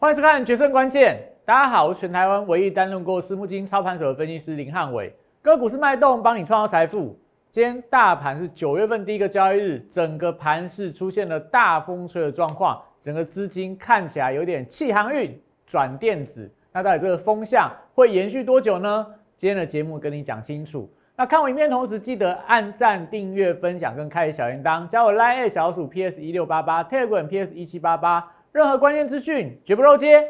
欢迎收看《决胜关键》。大家好，我是全台湾唯一担任过私募基金操盘手的分析师林汉伟。个股是脉动，帮你创造财富。今天大盘是九月份第一个交易日，整个盘市出现了大风吹的状况，整个资金看起来有点弃航运转电子。那到底这个风向会延续多久呢？今天的节目跟你讲清楚。那看我影片同时，记得按赞、订阅、分享跟开小铃铛，加我 Line 小鼠 PS 一六八八，Telegram PS 一七八八。任何关键资讯绝不漏接。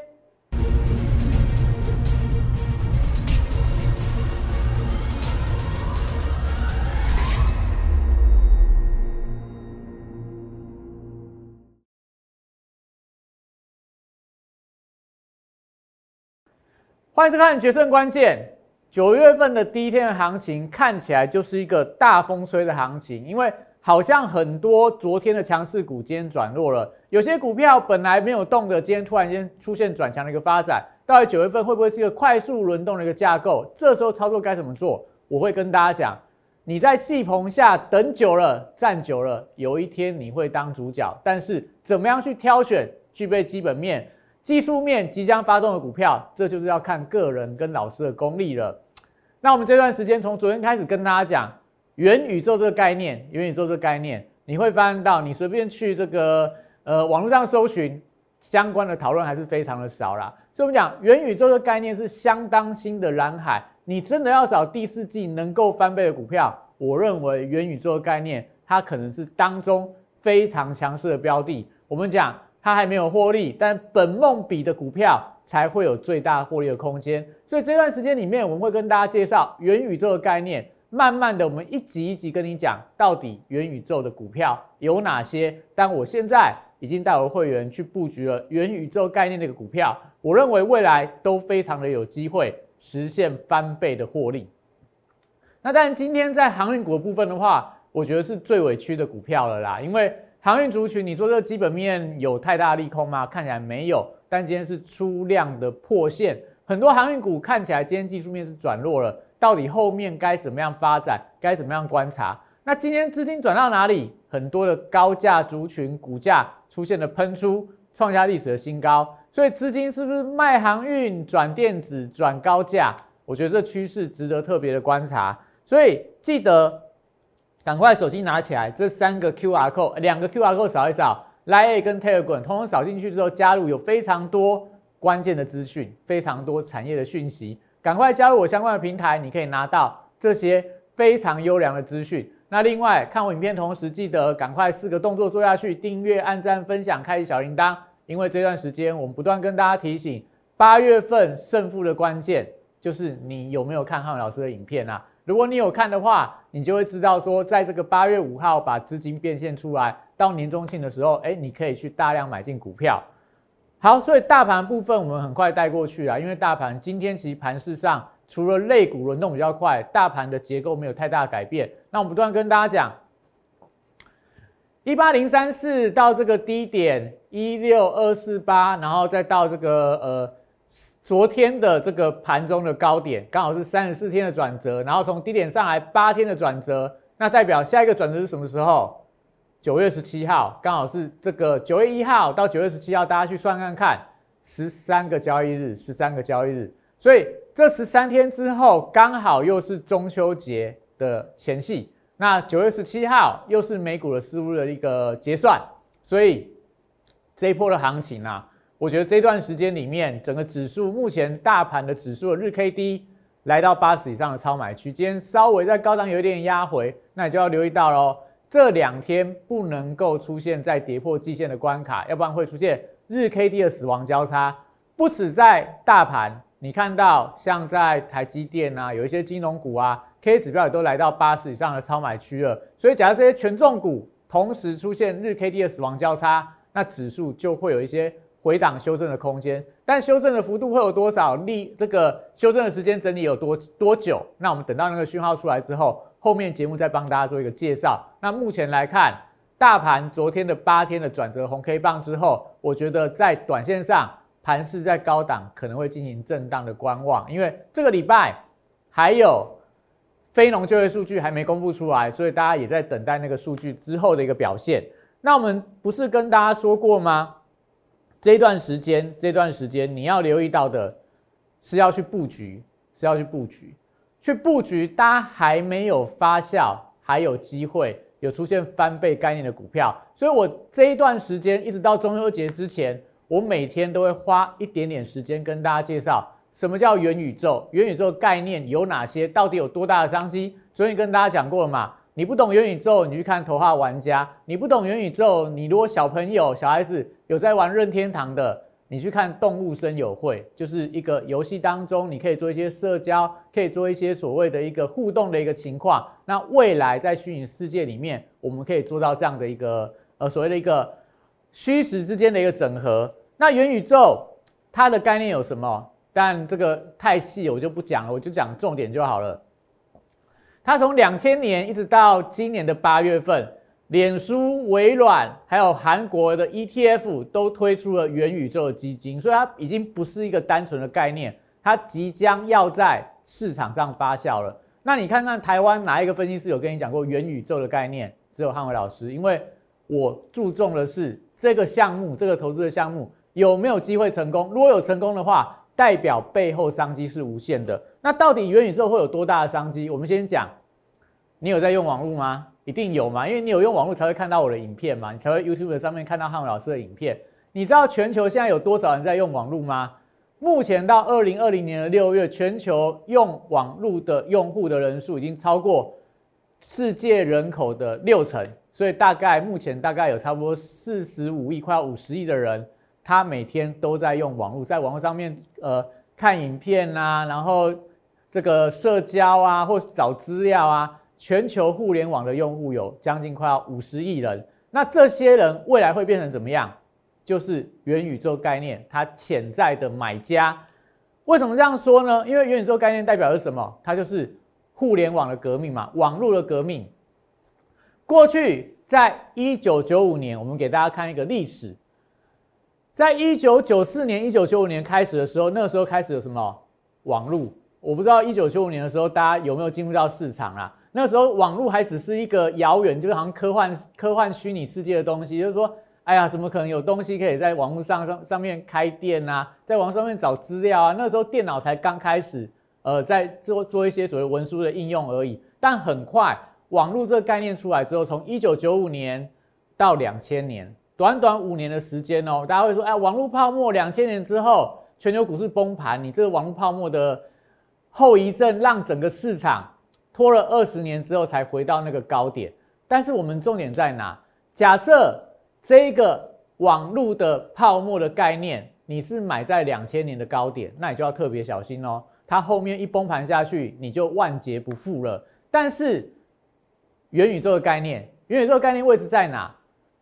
欢迎收看《决胜关键》。九月份的第一天的行情看起来就是一个大风吹的行情，因为。好像很多昨天的强势股今天转弱了，有些股票本来没有动的，今天突然间出现转强的一个发展。到底九月份会不会是一个快速轮动的一个架构？这时候操作该怎么做？我会跟大家讲。你在戏棚下等久了，站久了，有一天你会当主角。但是怎么样去挑选具备基本面、技术面即将发动的股票，这就是要看个人跟老师的功力了。那我们这段时间从昨天开始跟大家讲。元宇宙这个概念，元宇宙这个概念，你会发现到你随便去这个呃网络上搜寻相关的讨论还是非常的少啦。所以我们讲元宇宙的概念是相当新的蓝海，你真的要找第四季能够翻倍的股票，我认为元宇宙的概念它可能是当中非常强势的标的。我们讲它还没有获利，但本梦比的股票才会有最大获利的空间。所以这段时间里面，我们会跟大家介绍元宇宙的概念。慢慢的，我们一集一集跟你讲，到底元宇宙的股票有哪些？但我现在已经带我的会员去布局了元宇宙概念的一个股票，我认为未来都非常的有机会实现翻倍的获利。那但，今天在航运股的部分的话，我觉得是最委屈的股票了啦。因为航运族群，你说这基本面有太大利空吗？看起来没有。但今天是出量的破线，很多航运股看起来今天技术面是转弱了。到底后面该怎么样发展？该怎么样观察？那今天资金转到哪里？很多的高价族群股价出现了喷出，创下历史的新高。所以资金是不是卖航运转电子转高价？我觉得这趋势值得特别的观察。所以记得赶快手机拿起来，这三个 Q R code，两个 Q R code 扫一扫，Line 跟 Telegram 通通扫进去之后加入，有非常多关键的资讯，非常多产业的讯息。赶快加入我相关的平台，你可以拿到这些非常优良的资讯。那另外看我影片同时，记得赶快四个动作做下去：订阅、按赞、分享、开启小铃铛。因为这段时间我们不断跟大家提醒，八月份胜负的关键就是你有没有看汉老师的影片啊？如果你有看的话，你就会知道说，在这个八月五号把资金变现出来，到年终庆的时候，哎，你可以去大量买进股票。好，所以大盘部分我们很快带过去啊，因为大盘今天其实盘市上除了类股轮动比较快，大盘的结构没有太大改变。那我们不断跟大家讲，一八零三四到这个低点一六二四八，然后再到这个呃昨天的这个盘中的高点，刚好是三十四天的转折，然后从低点上来八天的转折，那代表下一个转折是什么时候？九月十七号刚好是这个九月一号到九月十七号，大家去算看看，十三个交易日，十三个交易日，所以这十三天之后刚好又是中秋节的前夕。那九月十七号又是美股的事务的一个结算，所以这一波的行情啊，我觉得这段时间里面，整个指数目前大盘的指数的日 K D 来到八十以上的超买区间，稍微在高档有一点压回，那你就要留意到喽。这两天不能够出现在跌破季线的关卡，要不然会出现日 K D 的死亡交叉。不止在大盘，你看到像在台积电啊，有一些金融股啊，K 指标也都来到八十以上的超买区了。所以，假如这些权重股同时出现日 K D 的死亡交叉，那指数就会有一些回档修正的空间。但修正的幅度会有多少？利这个修正的时间整理有多多久？那我们等到那个讯号出来之后。后面节目再帮大家做一个介绍。那目前来看，大盘昨天的八天的转折红 K 棒之后，我觉得在短线上盘势在高档可能会进行震荡的观望，因为这个礼拜还有非农就业数据还没公布出来，所以大家也在等待那个数据之后的一个表现。那我们不是跟大家说过吗？这段时间，这段时间你要留意到的是要去布局，是要去布局，去布局。大家还没有发酵，还有机会有出现翻倍概念的股票。所以我这一段时间一直到中秋节之前，我每天都会花一点点时间跟大家介绍什么叫元宇宙，元宇宙概念有哪些，到底有多大的商机。所以跟大家讲过了嘛。你不懂元宇宙，你去看头号玩家；你不懂元宇宙，你如果小朋友、小孩子有在玩任天堂的，你去看动物森友会，就是一个游戏当中，你可以做一些社交，可以做一些所谓的一个互动的一个情况。那未来在虚拟世界里面，我们可以做到这样的一个呃所谓的一个虚实之间的一个整合。那元宇宙它的概念有什么？但这个太细，我就不讲了，我就讲重点就好了。它从两千年一直到今年的八月份，脸书、微软还有韩国的 ETF 都推出了元宇宙的基金，所以它已经不是一个单纯的概念，它即将要在市场上发酵了。那你看看台湾哪一个分析师有跟你讲过元宇宙的概念？只有汉伟老师，因为我注重的是这个项目，这个投资的项目有没有机会成功。如果有成功的话，代表背后商机是无限的。那到底元宇宙会有多大的商机？我们先讲，你有在用网络吗？一定有嘛，因为你有用网络才会看到我的影片嘛，你才会 YouTube 上面看到汉文老师的影片。你知道全球现在有多少人在用网络吗？目前到二零二零年的六月，全球用网络的用户的人数已经超过世界人口的六成，所以大概目前大概有差不多四十五亿，快要五十亿的人。他每天都在用网络，在网络上面呃看影片啊，然后这个社交啊，或找资料啊。全球互联网的用户有将近快要五十亿人，那这些人未来会变成怎么样？就是元宇宙概念它潜在的买家。为什么这样说呢？因为元宇宙概念代表的是什么？它就是互联网的革命嘛，网络的革命。过去在一九九五年，我们给大家看一个历史。在一九九四年、一九九五年开始的时候，那个时候开始有什么网络？我不知道一九九五年的时候大家有没有进入到市场啊？那时候网络还只是一个遥远，就是好像科幻、科幻虚拟世界的东西。就是说，哎呀，怎么可能有东西可以在网络上上上面开店啊？在网上面找资料啊？那时候电脑才刚开始，呃，在做做一些所谓文书的应用而已。但很快，网络这个概念出来之后，从一九九五年到两千年。短短五年的时间哦，大家会说，哎，网络泡沫两千年之后，全球股市崩盘，你这个网络泡沫的后遗症，让整个市场拖了二十年之后才回到那个高点。但是我们重点在哪？假设这个网络的泡沫的概念，你是买在两千年的高点，那你就要特别小心哦，它后面一崩盘下去，你就万劫不复了。但是元宇宙的概念，元宇宙概念位置在哪？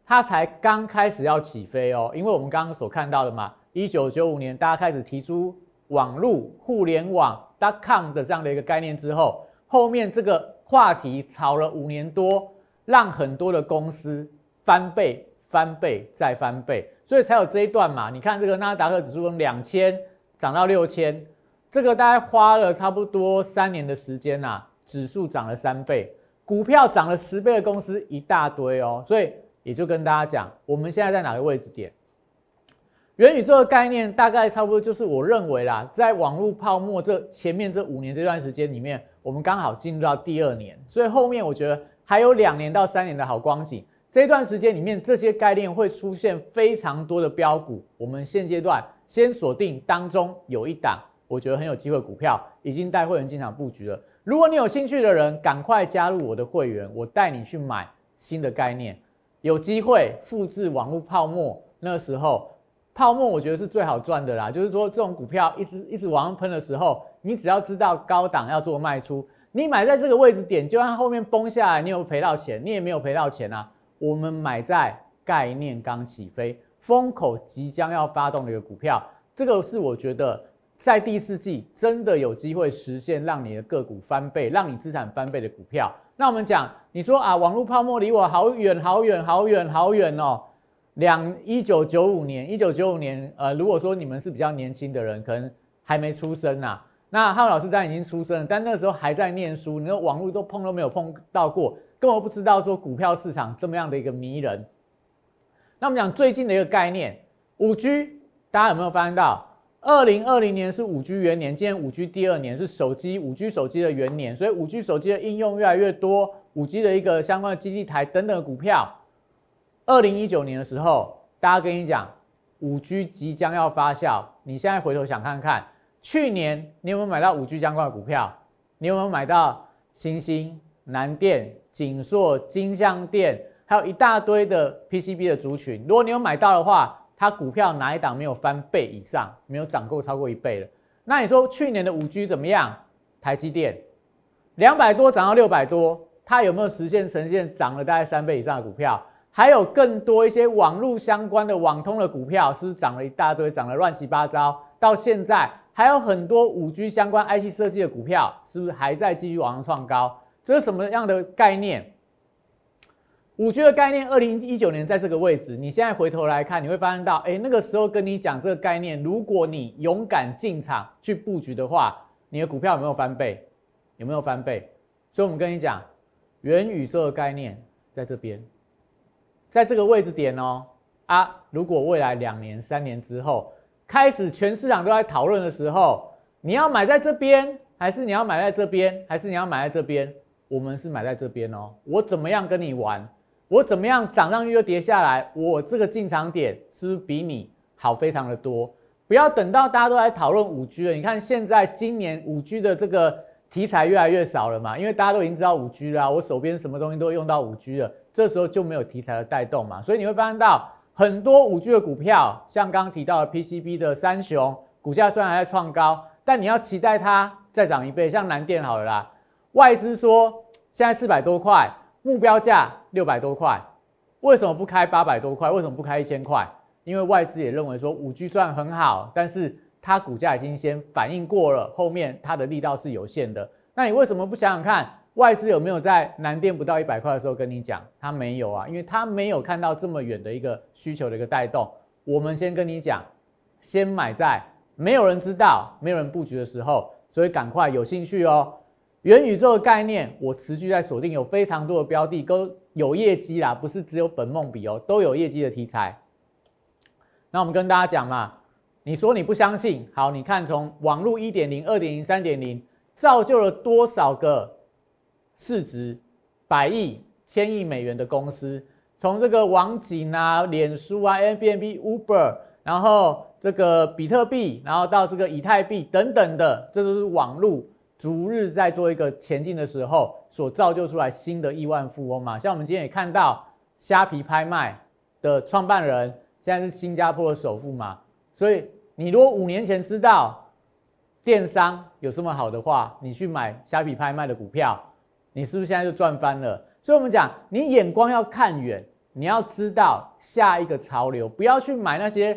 它才刚开始要起飞哦，因为我们刚刚所看到的嘛，一九九五年大家开始提出网络互联网 dot .com 的这样的一个概念之后，后面这个话题炒了五年多，让很多的公司翻倍、翻倍再翻倍，所以才有这一段嘛。你看这个纳达克指数从两千涨到六千，这个大概花了差不多三年的时间呐，指数涨了三倍，股票涨了十倍的公司一大堆哦，所以。也就跟大家讲，我们现在在哪个位置点？元宇宙的概念大概差不多就是我认为啦，在网络泡沫这前面这五年这段时间里面，我们刚好进入到第二年，所以后面我觉得还有两年到三年的好光景。这段时间里面，这些概念会出现非常多的标股。我们现阶段先锁定当中有一档，我觉得很有机会股票，已经带会员进场布局了。如果你有兴趣的人，赶快加入我的会员，我带你去买新的概念。有机会复制网络泡沫那时候，泡沫我觉得是最好赚的啦。就是说，这种股票一直一直往上喷的时候，你只要知道高档要做卖出，你买在这个位置点，就算后面崩下来，你有赔到钱，你也没有赔到钱啊。我们买在概念刚起飞、风口即将要发动的一个股票，这个是我觉得在第四季真的有机会实现让你的个股翻倍、让你资产翻倍的股票。那我们讲，你说啊，网络泡沫离我好远好远好远好远哦。两一九九五年，一九九五年，呃，如果说你们是比较年轻的人，可能还没出生呐。那浩老师当然已经出生，但那个时候还在念书，你说网络都碰都没有碰到过，根本不知道说股票市场这么样的一个迷人。那我们讲最近的一个概念，五 G，大家有没有发现到？二零二零年是五 G 元年，今年五 G 第二年是手机五 G 手机的元年，所以五 G 手机的应用越来越多，五 G 的一个相关的基地台等等的股票。二零一九年的时候，大家跟你讲五 G 即将要发酵，你现在回头想看看，去年你有没有买到五 G 相关的股票？你有没有买到新兴、南电、景硕、金相电，还有一大堆的 PCB 的族群？如果你有买到的话，它股票哪一档没有翻倍以上，没有涨够超过一倍了？那你说去年的五 G 怎么样？台积电两百多涨到六百多，它有没有实现呈现涨了大概三倍以上的股票？还有更多一些网络相关的网通的股票，是不是涨了一大堆，涨得乱七八糟？到现在还有很多五 G 相关 IC 设计的股票，是不是还在继续往上创高？这是什么样的概念？五 G 的概念，二零一九年在这个位置，你现在回头来看，你会发现到，哎，那个时候跟你讲这个概念，如果你勇敢进场去布局的话，你的股票有没有翻倍？有没有翻倍？所以我们跟你讲，元宇宙的概念在这边，在这个位置点哦，啊，如果未来两年、三年之后，开始全市场都在讨论的时候，你要买在这边，还是你要买在这边，还是你要买在这边？我们是买在这边哦，我怎么样跟你玩？我怎么样涨上去又跌下来？我这个进场点是不是比你好非常的多？不要等到大家都来讨论五 G 了。你看现在今年五 G 的这个题材越来越少了嘛，因为大家都已经知道五 G 了，我手边什么东西都用到五 G 了，这时候就没有题材的带动嘛。所以你会发现到很多五 G 的股票，像刚刚提到的 PCB 的三雄，股价虽然还在创高，但你要期待它再涨一倍。像南电好了啦，外资说现在四百多块。目标价六百多块，为什么不开八百多块？为什么不开一千块？因为外资也认为说五 G 算很好，但是它股价已经先反应过了，后面它的力道是有限的。那你为什么不想想看，外资有没有在南电不到一百块的时候跟你讲？他没有啊，因为他没有看到这么远的一个需求的一个带动。我们先跟你讲，先买在没有人知道、没有人布局的时候，所以赶快有兴趣哦。元宇宙的概念，我持续在锁定，有非常多的标的都有业绩啦，不是只有本梦比哦，都有业绩的题材。那我们跟大家讲嘛，你说你不相信，好，你看从网络一点零、二点零、三点零，造就了多少个市值百亿、千亿美元的公司？从这个网景啊、脸书啊、a b n b Uber，然后这个比特币，然后到这个以太币等等的，这都是网络。逐日在做一个前进的时候，所造就出来新的亿万富翁嘛，像我们今天也看到虾皮拍卖的创办人，现在是新加坡的首富嘛，所以你如果五年前知道电商有这么好的话，你去买虾皮拍卖的股票，你是不是现在就赚翻了？所以我们讲，你眼光要看远，你要知道下一个潮流，不要去买那些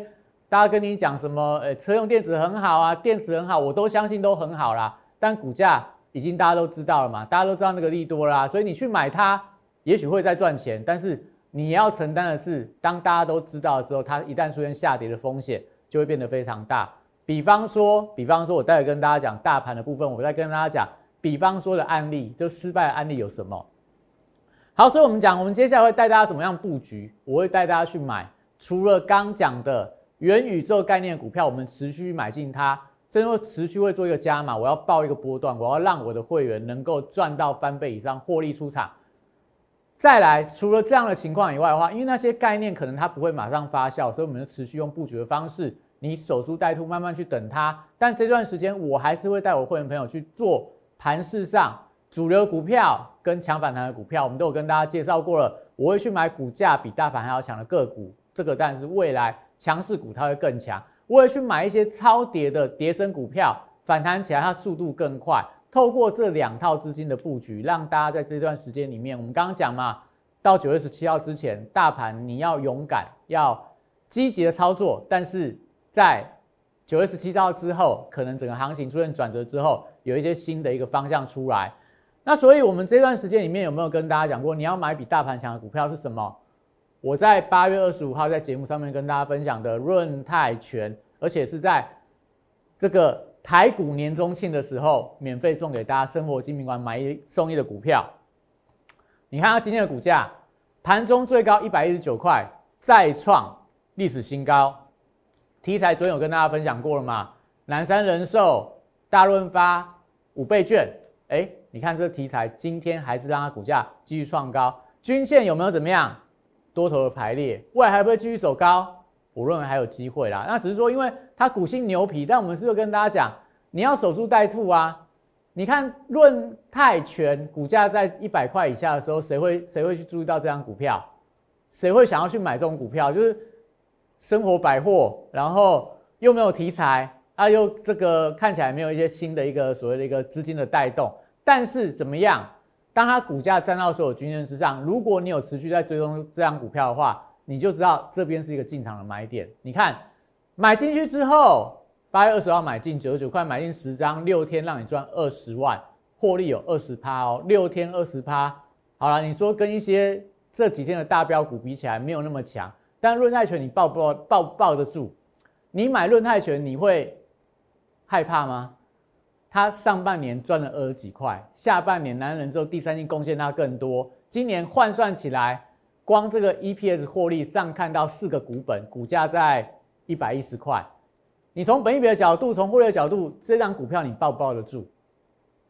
大家跟你讲什么，呃，车用电子很好啊，电池很好，我都相信都很好啦。但股价已经大家都知道了嘛，大家都知道那个利多啦，所以你去买它，也许会再赚钱，但是你要承担的是，当大家都知道之后，它一旦出现下跌的风险就会变得非常大。比方说，比方说，我待会跟大家讲大盘的部分，我再跟大家讲，比方说的案例，就失败的案例有什么？好，所以我们讲，我们接下来会带大家怎么样布局？我会带大家去买，除了刚讲的元宇宙概念股票，我们持续买进它。甚至持续会做一个加码，我要报一个波段，我要让我的会员能够赚到翻倍以上获利出场。再来，除了这样的情况以外的话，因为那些概念可能它不会马上发酵，所以我们就持续用布局的方式，你守株待兔，慢慢去等它。但这段时间我还是会带我会员朋友去做盘市上主流股票跟强反弹的股票，我们都有跟大家介绍过了。我会去买股价比大盘还要强的个股，这个当然是未来强势股，它会更强。我也去买一些超跌的跌升股票，反弹起来它速度更快。透过这两套资金的布局，让大家在这段时间里面，我们刚刚讲嘛，到九月十七号之前，大盘你要勇敢，要积极的操作。但是在九月十七号之后，可能整个行情出现转折之后，有一些新的一个方向出来。那所以我们这段时间里面有没有跟大家讲过，你要买比大盘强的股票是什么？我在八月二十五号在节目上面跟大家分享的润泰全，而且是在这个台股年中庆的时候，免费送给大家生活精品馆买一送一的股票。你看它今天的股价，盘中最高一百一十九块，再创历史新高。题材昨天有跟大家分享过了嘛？南山人寿、大润发、五倍券，哎，你看这个题材今天还是让它股价继续创高，均线有没有怎么样？多头的排列，未来还会继续走高？我认为还有机会啦。那只是说，因为它股性牛皮，但我们是不是跟大家讲，你要守株待兔啊？你看润泰全股价在一百块以下的时候，谁会谁会去注意到这张股票？谁会想要去买这种股票？就是生活百货，然后又没有题材啊，又这个看起来没有一些新的一个所谓的一个资金的带动。但是怎么样？当它股价站到所有均线之上，如果你有持续在追踪这张股票的话，你就知道这边是一个进场的买点。你看买进去之后。八月二十号买进九十九块，买进十张，六天让你赚二十万，获利有二十趴哦。六天二十趴，好了，你说跟一些这几天的大标股比起来没有那么强，但论泰拳你抱不抱抱抱得住？你买论泰拳你会害怕吗？他上半年赚了二十几块，下半年男人之后第三季贡献他更多，今年换算起来，光这个 EPS 获利上看到四个股本，股价在一百一十块。你从本益比的角度，从获利的角度，这张股票你抱不抱得住？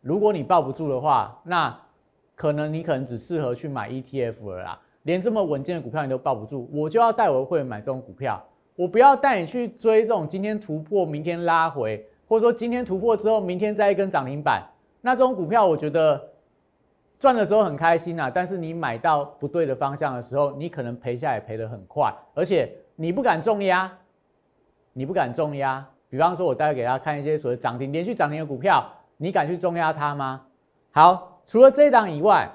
如果你抱不住的话，那可能你可能只适合去买 ETF 了啦。连这么稳健的股票你都抱不住，我就要带我的会员买这种股票。我不要带你去追这种今天突破、明天拉回，或者说今天突破之后，明天再一根涨停板。那这种股票，我觉得赚的时候很开心啊，但是你买到不对的方向的时候，你可能赔下来赔得很快，而且你不敢重压。你不敢重压，比方说，我待会给大家看一些所谓涨停、连续涨停的股票，你敢去重压它吗？好，除了这一档以外，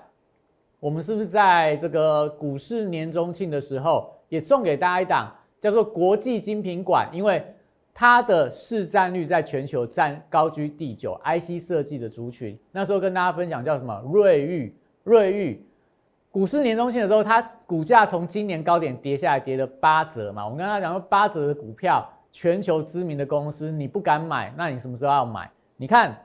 我们是不是在这个股市年中庆的时候，也送给大家一档叫做国际精品馆？因为它的市占率在全球占高居第九，IC 设计的族群。那时候跟大家分享叫什么？瑞昱，瑞昱。股市年中庆的时候，它股价从今年高点跌下来，跌了八折嘛。我们刚刚讲说八折的股票。全球知名的公司，你不敢买，那你什么时候要买？你看，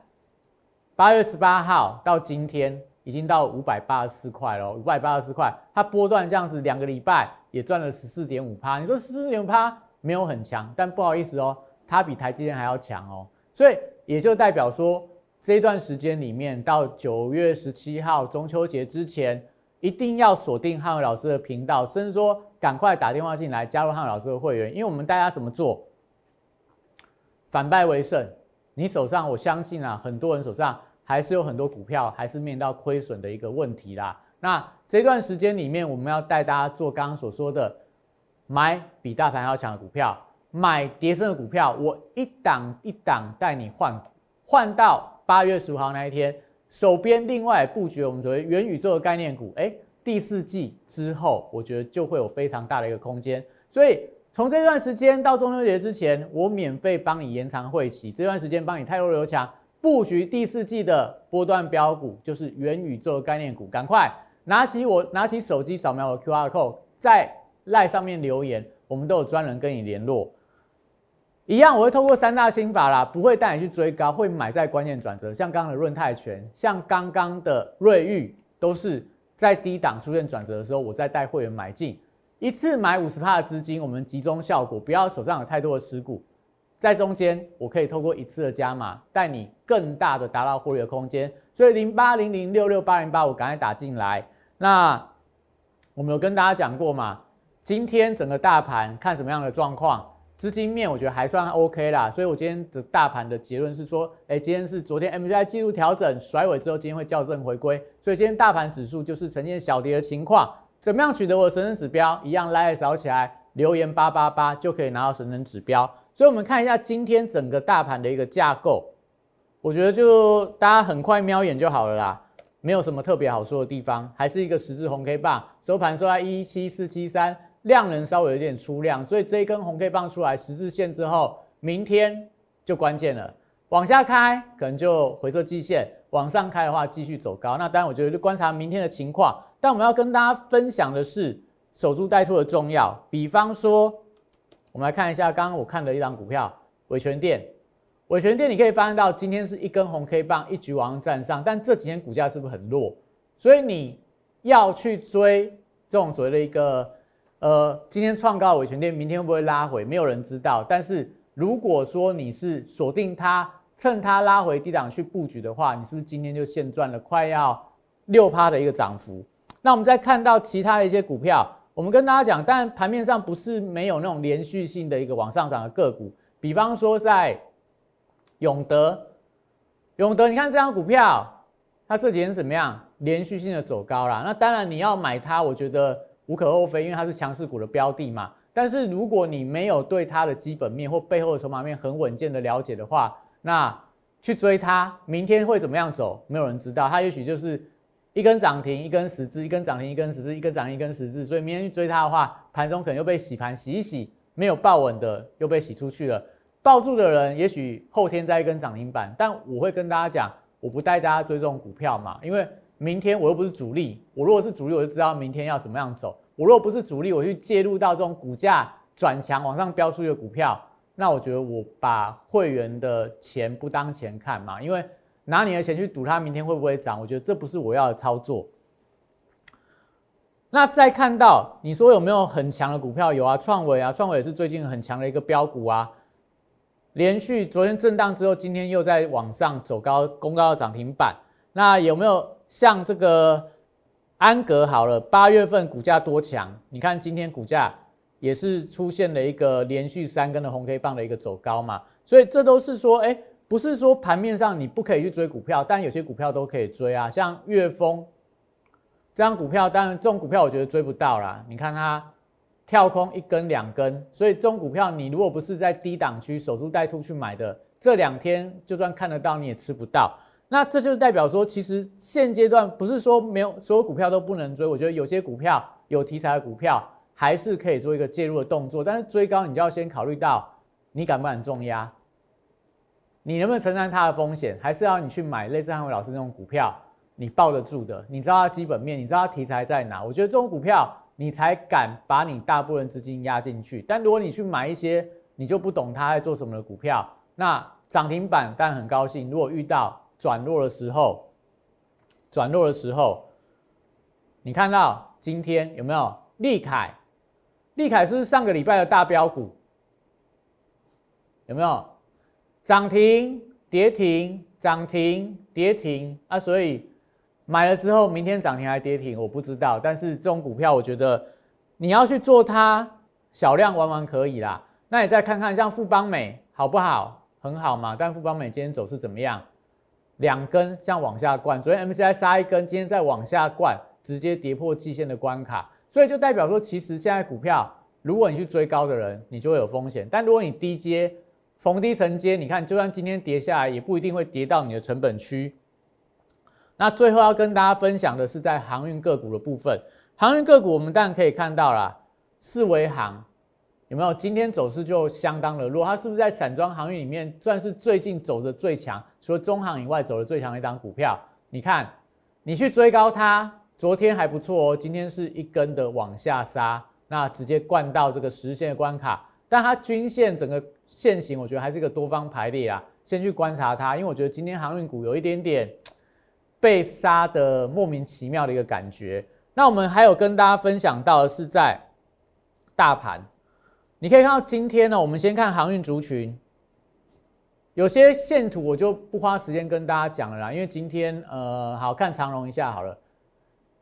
八月十八号到今天已经到五百八十四块了，五百八十四块，它波段这样子两个礼拜也赚了十四点五趴。你说十四点五趴没有很强，但不好意思哦，它比台积电还要强哦。所以也就代表说，这段时间里面到九月十七号中秋节之前，一定要锁定汉伟老师的频道，甚至说赶快打电话进来加入汉伟老师的会员，因为我们大家怎么做？反败为胜，你手上我相信啊，很多人手上还是有很多股票，还是面临到亏损的一个问题啦。那这段时间里面，我们要带大家做刚刚所说的，买比大盘要强的股票，买跌升的股票，我一档一档带你换，换到八月十五号那一天，手边另外布局我们所谓元宇宙的概念股，哎，第四季之后，我觉得就会有非常大的一个空间，所以。从这段时间到中秋节之前，我免费帮你延长会期。这段时间帮你泰弱留强，布局第四季的波段标股，就是元宇宙概念股。赶快拿起我拿起手机扫描我 Q R code，在赖上面留言，我们都有专人跟你联络。一样，我会透过三大心法啦，不会带你去追高，会买在关键转折。像刚刚的润泰拳，像刚刚的瑞玉，都是在低档出现转折的时候，我再带会员买进。一次买五十帕的资金，我们集中效果，不要手上有太多的持股，在中间我可以透过一次的加码，带你更大的达到获利的空间。所以零八零零六六八零八五赶快打进来。那我们有跟大家讲过嘛？今天整个大盘看什么样的状况？资金面我觉得还算 OK 啦。所以我今天的大盘的结论是说，哎，今天是昨天 M C I 记录调整甩尾之后，今天会校正回归，所以今天大盘指数就是呈现小跌的情况。怎么样取得我的神人指标？一样来扫起来，留言八八八就可以拿到神人指标。所以，我们看一下今天整个大盘的一个架构，我觉得就大家很快瞄一眼就好了啦，没有什么特别好说的地方，还是一个十字红 K 棒，收盘收在一七四七三，量能稍微有点出量，所以这一根红 K 棒出来十字线之后，明天就关键了，往下开可能就回撤季线，往上开的话继续走高。那当然，我觉得就观察明天的情况。但我们要跟大家分享的是守株待兔的重要。比方说，我们来看一下刚刚我看的一张股票伟权店。伟权店你可以发现到今天是一根红 K 棒一局往上站上，但这几天股价是不是很弱？所以你要去追这种所谓的一个呃，今天创高维权店，明天会不会拉回？没有人知道。但是如果说你是锁定它，趁它拉回低档去布局的话，你是不是今天就现赚了快要六趴的一个涨幅？那我们再看到其他的一些股票，我们跟大家讲，但盘面上不是没有那种连续性的一个往上涨的个股，比方说在永德，永德，你看这张股票，它这几天怎么样？连续性的走高啦。那当然你要买它，我觉得。无可厚非，因为它是强势股的标的嘛。但是如果你没有对它的基本面或背后的筹码面很稳健的了解的话，那去追它，明天会怎么样走？没有人知道。它也许就是一根涨停，一根十字，一根涨停，一根十字，一根涨停，一根十字。所以明天去追它的话，盘中可能又被洗盘洗一洗，没有抱稳的又被洗出去了。抱住的人也许后天再一根涨停板。但我会跟大家讲，我不带大家追这种股票嘛，因为。明天我又不是主力，我如果是主力，我就知道明天要怎么样走。我如果不是主力，我去介入到这种股价转强往上飙出去的股票，那我觉得我把会员的钱不当钱看嘛，因为拿你的钱去赌它明天会不会涨，我觉得这不是我要的操作。那再看到你说有没有很强的股票？有啊，创伟啊，创伟也是最近很强的一个标股啊，连续昨天震荡之后，今天又在往上走高，攻高涨停板。那有没有？像这个安格好了，八月份股价多强？你看今天股价也是出现了一个连续三根的红 K 棒的一个走高嘛，所以这都是说，哎，不是说盘面上你不可以去追股票，但有些股票都可以追啊。像岳峰这张股票，当然这种股票我觉得追不到啦。你看它跳空一根两根，所以这种股票你如果不是在低档区守株待兔去买的，这两天就算看得到你也吃不到。那这就是代表说，其实现阶段不是说没有所有股票都不能追，我觉得有些股票有题材的股票还是可以做一个介入的动作。但是追高，你就要先考虑到你敢不敢重压，你能不能承担它的风险，还是要你去买类似汉伟老师那种股票，你抱得住的，你知道它基本面，你知道它题材在哪，我觉得这种股票你才敢把你大部分资金压进去。但如果你去买一些你就不懂它在做什么的股票，那涨停板但很高兴。如果遇到转弱的时候，转弱的时候，你看到今天有没有利凯？利凯是上个礼拜的大标股，有没有涨停跌停涨停跌停啊？所以买了之后，明天涨停还跌停，我不知道。但是这种股票，我觉得你要去做它，小量玩玩可以啦。那你再看看像富邦美好不好？很好嘛。但富邦美今天走势怎么样？两根像往下灌，昨天 MCI 杀一根，今天再往下灌，直接跌破季线的关卡，所以就代表说，其实现在股票，如果你去追高的人，你就会有风险；但如果你低接，逢低承接，你看，就算今天跌下来，也不一定会跌到你的成本区。那最后要跟大家分享的是，在航运个股的部分，航运个股我们当然可以看到啦，四维航。有没有今天走势就相当的弱？它是不是在散装航运里面算是最近走的最强？除了中航以外，走的最强的一张股票。你看，你去追高它，昨天还不错哦，今天是一根的往下杀，那直接灌到这个十线的关卡。但它均线整个线型，我觉得还是一个多方排列啊。先去观察它，因为我觉得今天航运股有一点点被杀的莫名其妙的一个感觉。那我们还有跟大家分享到的是在大盘。你可以看到今天呢，我们先看航运族群，有些线图我就不花时间跟大家讲了啦，因为今天呃，好看长龙一下好了，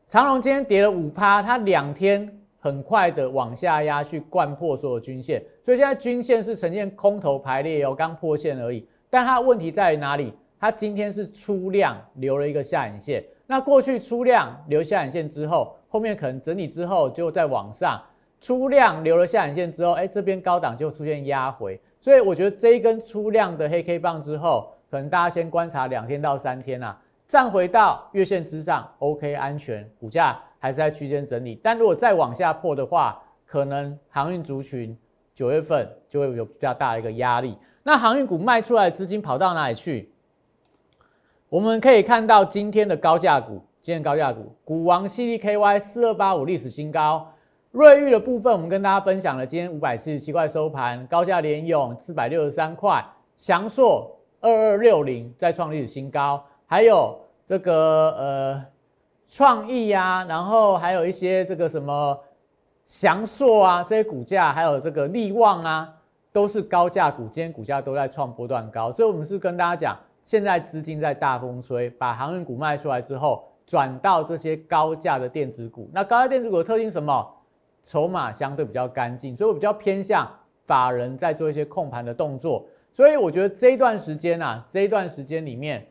长龙今天跌了五趴，它两天很快的往下压去灌破所有均线，所以现在均线是呈现空头排列哦，刚破线而已。但它问题在哪里？它今天是出量留了一个下影线，那过去出量留下影线之后，后面可能整理之后就在往上。出量留了下影线之后，哎，这边高档就出现压回，所以我觉得这一根出量的黑 K 棒之后，可能大家先观察两天到三天啊，站回到月线之上，OK 安全，股价还是在区间整理。但如果再往下破的话，可能航运族群九月份就会有比较大的一个压力。那航运股卖出来的资金跑到哪里去？我们可以看到今天的高价股，今天高价股，股王 CDKY 四二八五历史新高。瑞昱的部分，我们跟大家分享了，今天五百七十七块收盘，高价联勇四百六十三块，翔硕二二六零再创历史新高，还有这个呃创意呀，然后还有一些这个什么翔硕啊这些股价，还有这个利旺啊，都是高价股，今天股价都在创波段高，所以我们是跟大家讲，现在资金在大风吹，把航运股卖出来之后，转到这些高价的电子股。那高价电子股的特性什么？筹码相对比较干净，所以我比较偏向法人在做一些控盘的动作。所以我觉得这一段时间啊，这一段时间里面，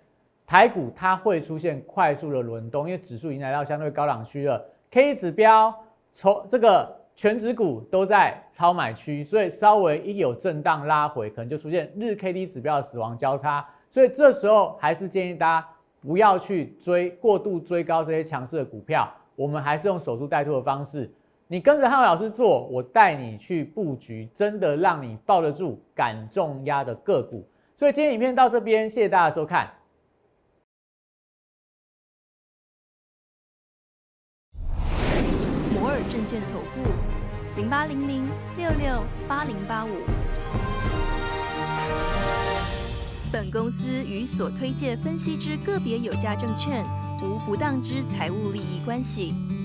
台股它会出现快速的轮动，因为指数已经来到相对高档区了，K 指标、从这个全指股都在超买区，所以稍微一有震荡拉回，可能就出现日 K D 指标的死亡交叉。所以这时候还是建议大家不要去追过度追高这些强势的股票，我们还是用守株待兔的方式。你跟着汉老师做，我带你去布局，真的让你抱得住、敢重压的个股。所以今天影片到这边，谢谢大家收看。摩尔证券投顾零八零零六六八零八五。本公司与所推介分析之个别有价证券无不当之财务利益关系。